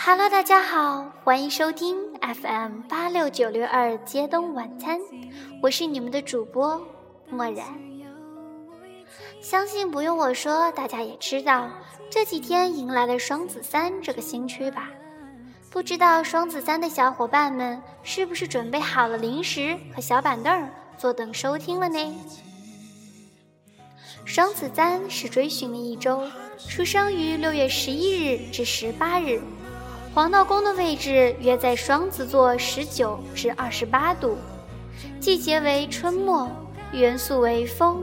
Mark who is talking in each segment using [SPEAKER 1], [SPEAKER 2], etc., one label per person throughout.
[SPEAKER 1] Hello，大家好，欢迎收听 FM 八六九六二街东晚餐，我是你们的主播漠然。相信不用我说，大家也知道这几天迎来了双子三这个新区吧？不知道双子三的小伙伴们是不是准备好了零食和小板凳，坐等收听了呢？双子三是追寻的一周，出生于六月十一日至十八日，黄道宫的位置约在双子座十九至二十八度，季节为春末，元素为风，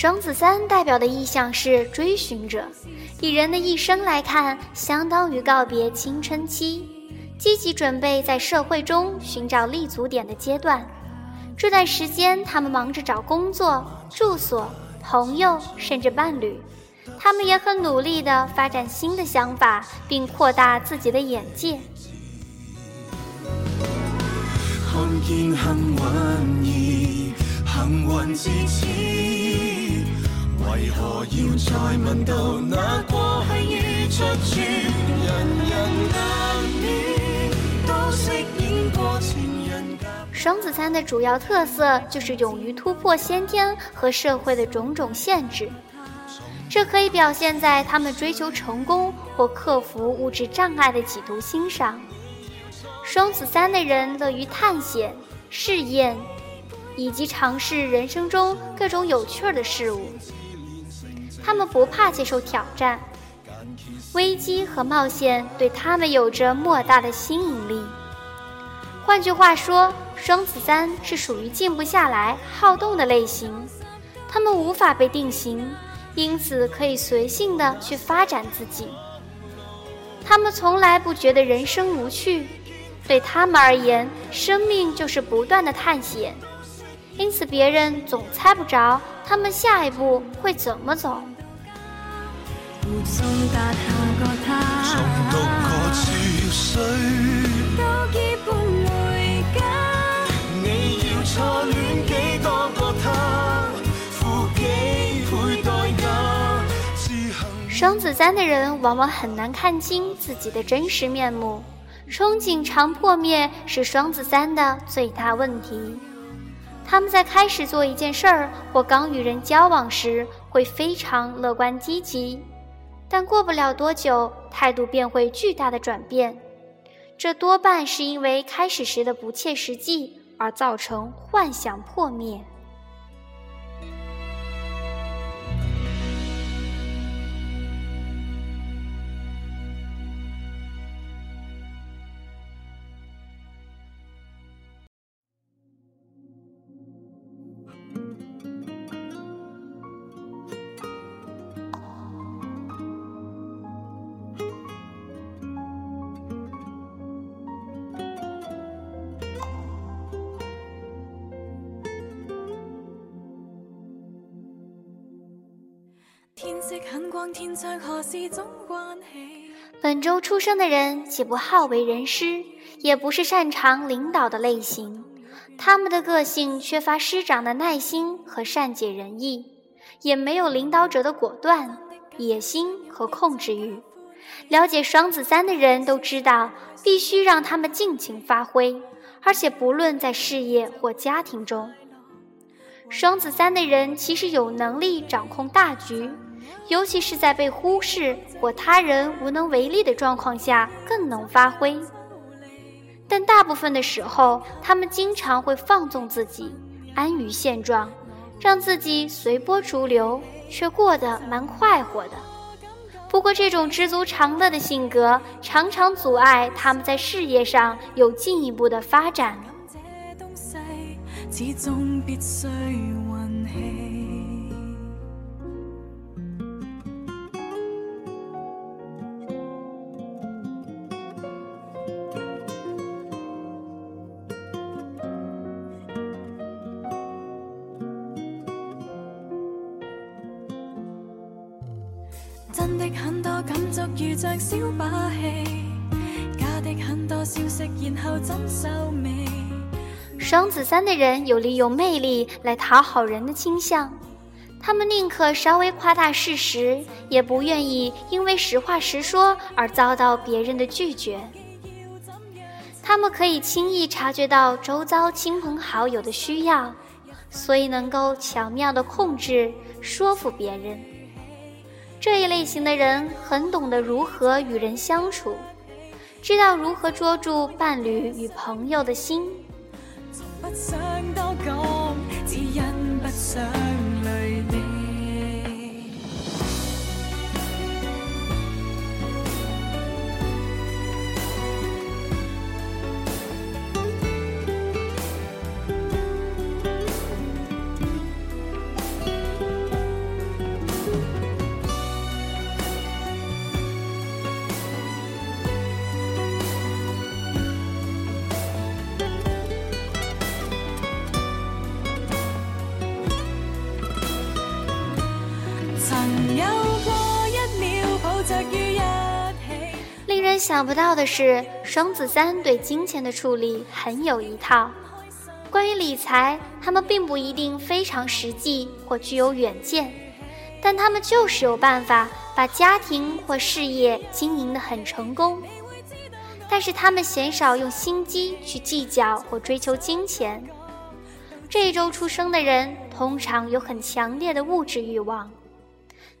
[SPEAKER 1] 双子三代表的意象是追寻者，以人的一生来看，相当于告别青春期，积极准备在社会中寻找立足点的阶段。这段时间，他们忙着找工作、住所、朋友，甚至伴侣。他们也很努力地发展新的想法，并扩大自己的眼界。为何要再问到那过去与出处？人人难免都饰演过情人。双子三的主要特色就是勇于突破先天和社会的种种限制，这可以表现在他们追求成功或克服物质障碍的企图心上。双子三的人乐于探险、试验，以及尝试人生中各种有趣的事物。他们不怕接受挑战，危机和冒险对他们有着莫大的吸引力。换句话说，双子三是属于静不下来、好动的类型。他们无法被定型，因此可以随性的去发展自己。他们从来不觉得人生无趣，对他们而言，生命就是不断的探险。因此，别人总猜不着他们下一步会怎么走。双子三的人往往很难看清自己的真实面目，憧憬常破灭是双子三的最大问题。他们在开始做一件事儿或刚与人交往时，会非常乐观积极。但过不了多久，态度便会巨大的转变，这多半是因为开始时的不切实际而造成幻想破灭。本周出生的人既不好为人师，也不是擅长领导的类型。他们的个性缺乏师长的耐心和善解人意，也没有领导者的果断、野心和控制欲。了解双子三的人都知道，必须让他们尽情发挥，而且不论在事业或家庭中，双子三的人其实有能力掌控大局。尤其是在被忽视或他人无能为力的状况下，更能发挥。但大部分的时候，他们经常会放纵自己，安于现状，让自己随波逐流，却过得蛮快活的。不过，这种知足常乐的性格常常阻碍他们在事业上有进一步的发展。子三的人有利用魅力来讨好人的倾向，他们宁可稍微夸大事实，也不愿意因为实话实说而遭到别人的拒绝。他们可以轻易察觉到周遭亲朋好友的需要，所以能够巧妙地控制、说服别人。这一类型的人很懂得如何与人相处，知道如何捉住伴侣与朋友的心。不想多讲只因不想想不到的是，双子三对金钱的处理很有一套。关于理财，他们并不一定非常实际或具有远见，但他们就是有办法把家庭或事业经营得很成功。但是他们鲜少用心机去计较或追求金钱。这一周出生的人通常有很强烈的物质欲望。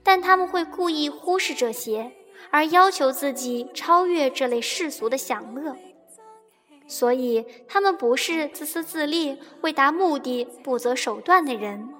[SPEAKER 1] 但他们会故意忽视这些，而要求自己超越这类世俗的享乐，所以他们不是自私自利、为达目的不择手段的人。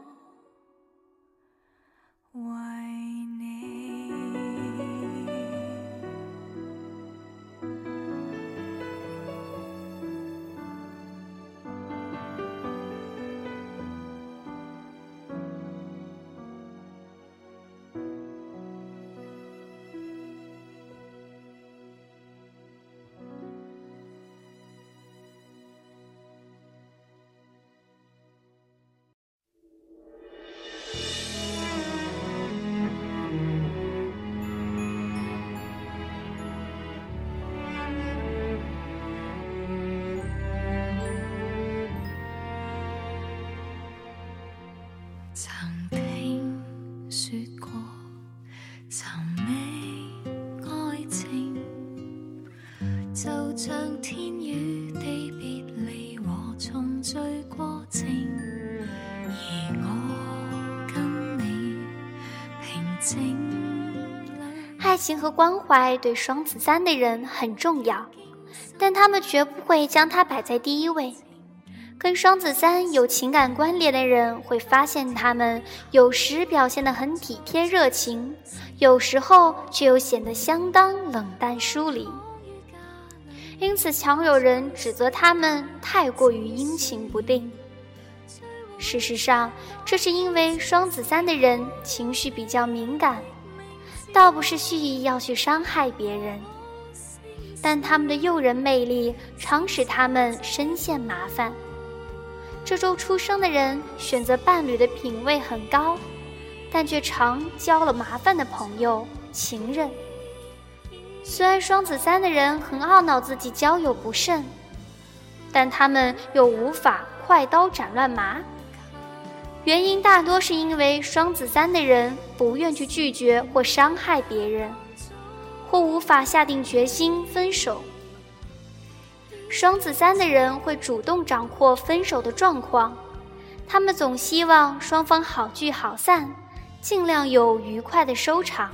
[SPEAKER 1] 爱情和关怀对双子三的人很重要，但他们绝不会将它摆在第一位。跟双子三有情感关联的人会发现，他们有时表现得很体贴热情，有时候却又显得相当冷淡疏离。因此，常有人指责他们太过于阴晴不定。事实上，这是因为双子三的人情绪比较敏感，倒不是蓄意要去伤害别人，但他们的诱人魅力常使他们深陷麻烦。这周出生的人选择伴侣的品味很高，但却常交了麻烦的朋友、情人。虽然双子三的人很懊恼自己交友不慎，但他们又无法快刀斩乱麻。原因大多是因为双子三的人不愿去拒绝或伤害别人，或无法下定决心分手。双子三的人会主动掌握分手的状况，他们总希望双方好聚好散，尽量有愉快的收场。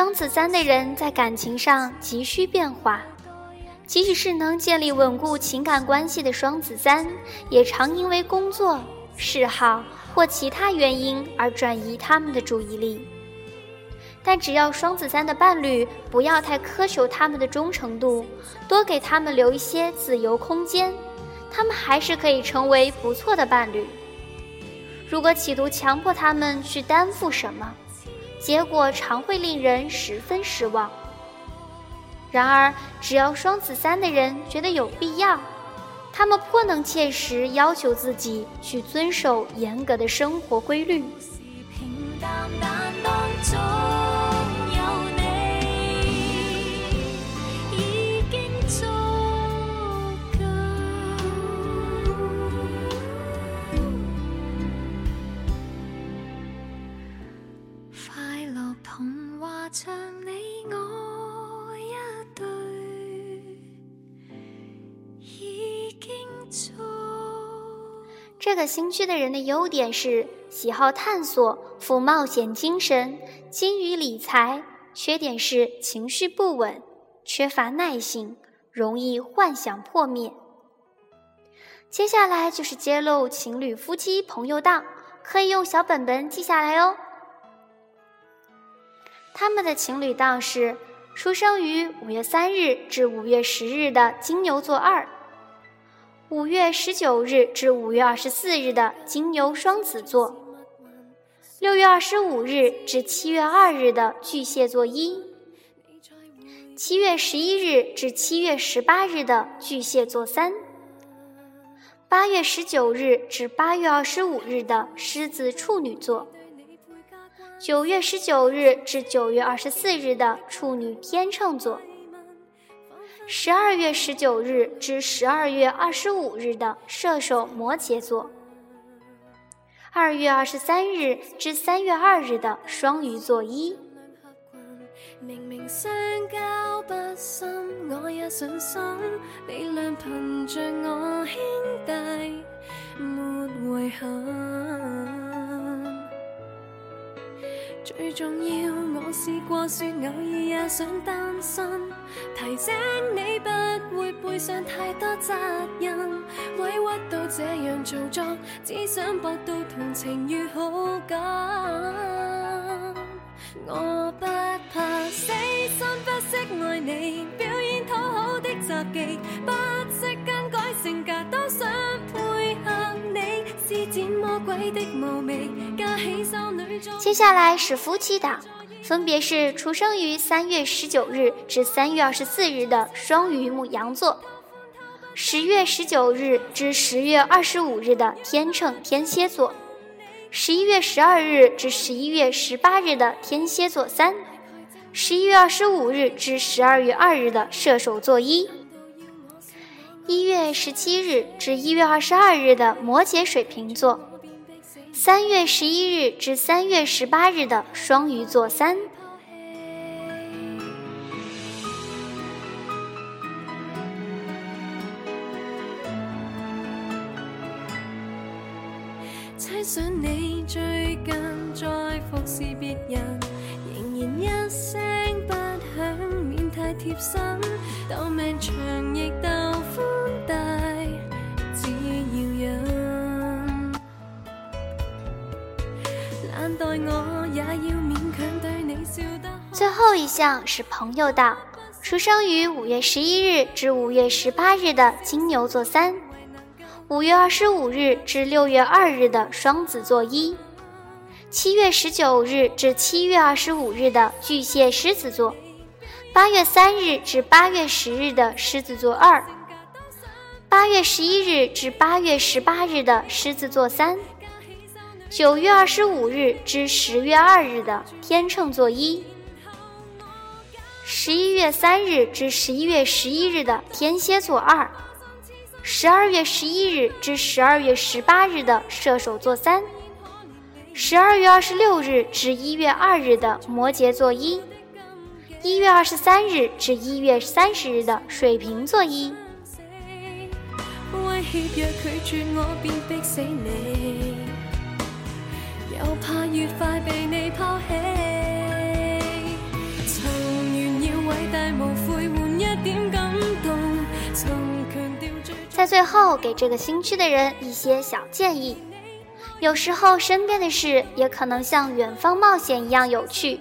[SPEAKER 1] 双子三的人在感情上急需变化，即使是能建立稳固情感关系的双子三，也常因为工作、嗜好或其他原因而转移他们的注意力。但只要双子三的伴侣不要太苛求他们的忠诚度，多给他们留一些自由空间，他们还是可以成为不错的伴侣。如果企图强迫他们去担负什么，结果常会令人十分失望。然而，只要双子三的人觉得有必要，他们颇能切实要求自己去遵守严格的生活规律。这个星区的人的优点是喜好探索、富冒险精神、精于理财；缺点是情绪不稳、缺乏耐性、容易幻想破灭。接下来就是揭露情侣、夫妻、朋友档，可以用小本本记下来哦。他们的情侣档是出生于五月三日至五月十日的金牛座二。五月十九日至五月二十四日的金牛双子座，六月二十五日至七月二日的巨蟹座一，七月十一日至七月十八日的巨蟹座三，八月十九日至八月二十五日的狮子处女座，九月十九日至九月二十四日的处女天秤座。十二月十九日至十二月二十五日的射手摩羯座，二月二十三日至三月二日的双鱼座一。明明相交不深，我也信心，你俩凭着我兄弟，没悔恨。最重要，我试过说偶尔也想单身，提醒你不会背上太多责任，委屈到这样做作，只想博到同情与好感。我不怕死心，不惜爱你，表演讨好的杂技，不识更改性格，都想接下来是夫妻档，分别是出生于三月十九日至三月二十四日的双鱼母羊座，十月十九日至十月二十五日的天秤天蝎座，十一月十二日至十一月十八日的天蝎座三，十一月二十五日至十二月二日的射手座一，一月十七日至一月二十二日的摩羯水瓶座。三月十一日至三月十八日的双鱼座三。猜想你最近在服侍别人，仍然一声不响，免太贴身，斗命长亦斗最后一项是朋友的，出生于五月十一日至五月十八日的金牛座三，五月二十五日至六月二日的双子座一，七月十九日至七月二十五日的巨蟹狮子座，八月三日至八月十日的狮子座二，八月十一日至八月十八日的狮子座三。九月二十五日至十月二日的天秤座一，十一月三日至十一月十一日的天蝎座二，十二月十一日至十二月十八日的射手座三，十二月二十六日至一月二日的摩羯座一，一月二十三日至一月三十日的水瓶座一。在最后，给这个新区的人一些小建议。有时候，身边的事也可能像远方冒险一样有趣。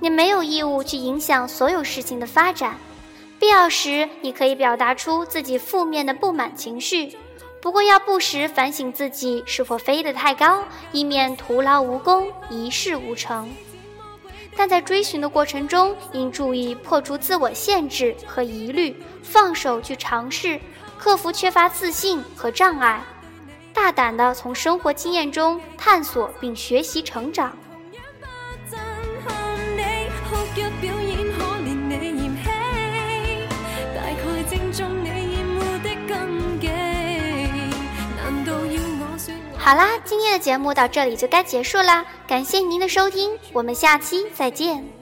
[SPEAKER 1] 你没有义务去影响所有事情的发展。必要时，你可以表达出自己负面的不满情绪。不过，要不时反省自己是否飞得太高，以免徒劳无功、一事无成。但在追寻的过程中，应注意破除自我限制和疑虑，放手去尝试，克服缺乏自信和障碍。大胆地从生活经验中探索并学习成长。好啦，今天的节目到这里就该结束啦，感谢您的收听，我们下期再见。